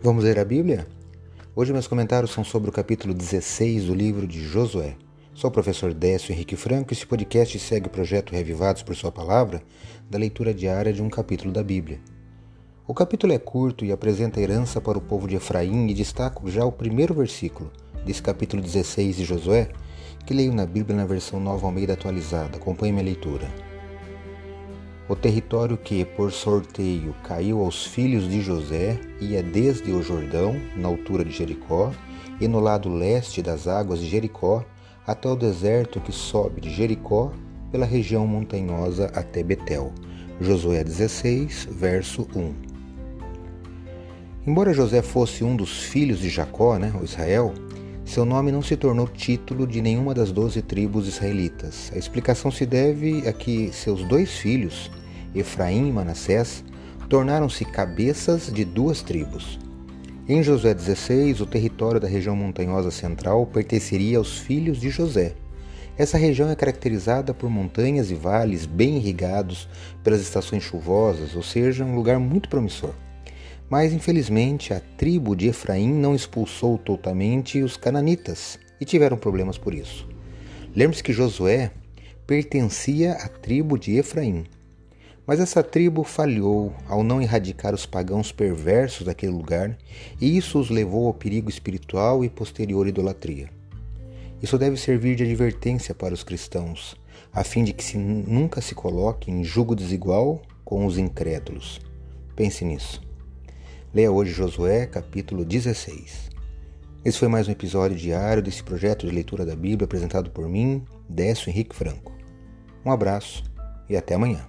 Vamos ler a Bíblia? Hoje meus comentários são sobre o capítulo 16 do livro de Josué. Sou o professor Décio Henrique Franco e esse podcast segue o projeto Revivados por Sua Palavra, da leitura diária de um capítulo da Bíblia. O capítulo é curto e apresenta herança para o povo de Efraim e destaco já o primeiro versículo desse capítulo 16 de Josué, que leio na Bíblia na versão Nova Almeida atualizada. Acompanhe minha leitura. O território que, por sorteio, caiu aos filhos de José ia desde o Jordão, na altura de Jericó, e no lado leste das águas de Jericó, até o deserto que sobe de Jericó pela região montanhosa até Betel. Josué 16, verso 1. Embora José fosse um dos filhos de Jacó, né, o Israel, seu nome não se tornou título de nenhuma das doze tribos israelitas. A explicação se deve a que seus dois filhos, Efraim e Manassés, tornaram-se cabeças de duas tribos. Em Josué 16, o território da região montanhosa central pertenceria aos filhos de José. Essa região é caracterizada por montanhas e vales bem irrigados pelas estações chuvosas, ou seja, um lugar muito promissor. Mas infelizmente a tribo de Efraim não expulsou totalmente os cananitas e tiveram problemas por isso. Lembre-se que Josué pertencia à tribo de Efraim. Mas essa tribo falhou ao não erradicar os pagãos perversos daquele lugar, e isso os levou ao perigo espiritual e posterior idolatria. Isso deve servir de advertência para os cristãos, a fim de que se nunca se coloque em julgo desigual com os incrédulos. Pense nisso. Leia hoje Josué, capítulo 16. Esse foi mais um episódio diário desse projeto de leitura da Bíblia apresentado por mim, Décio Henrique Franco. Um abraço e até amanhã.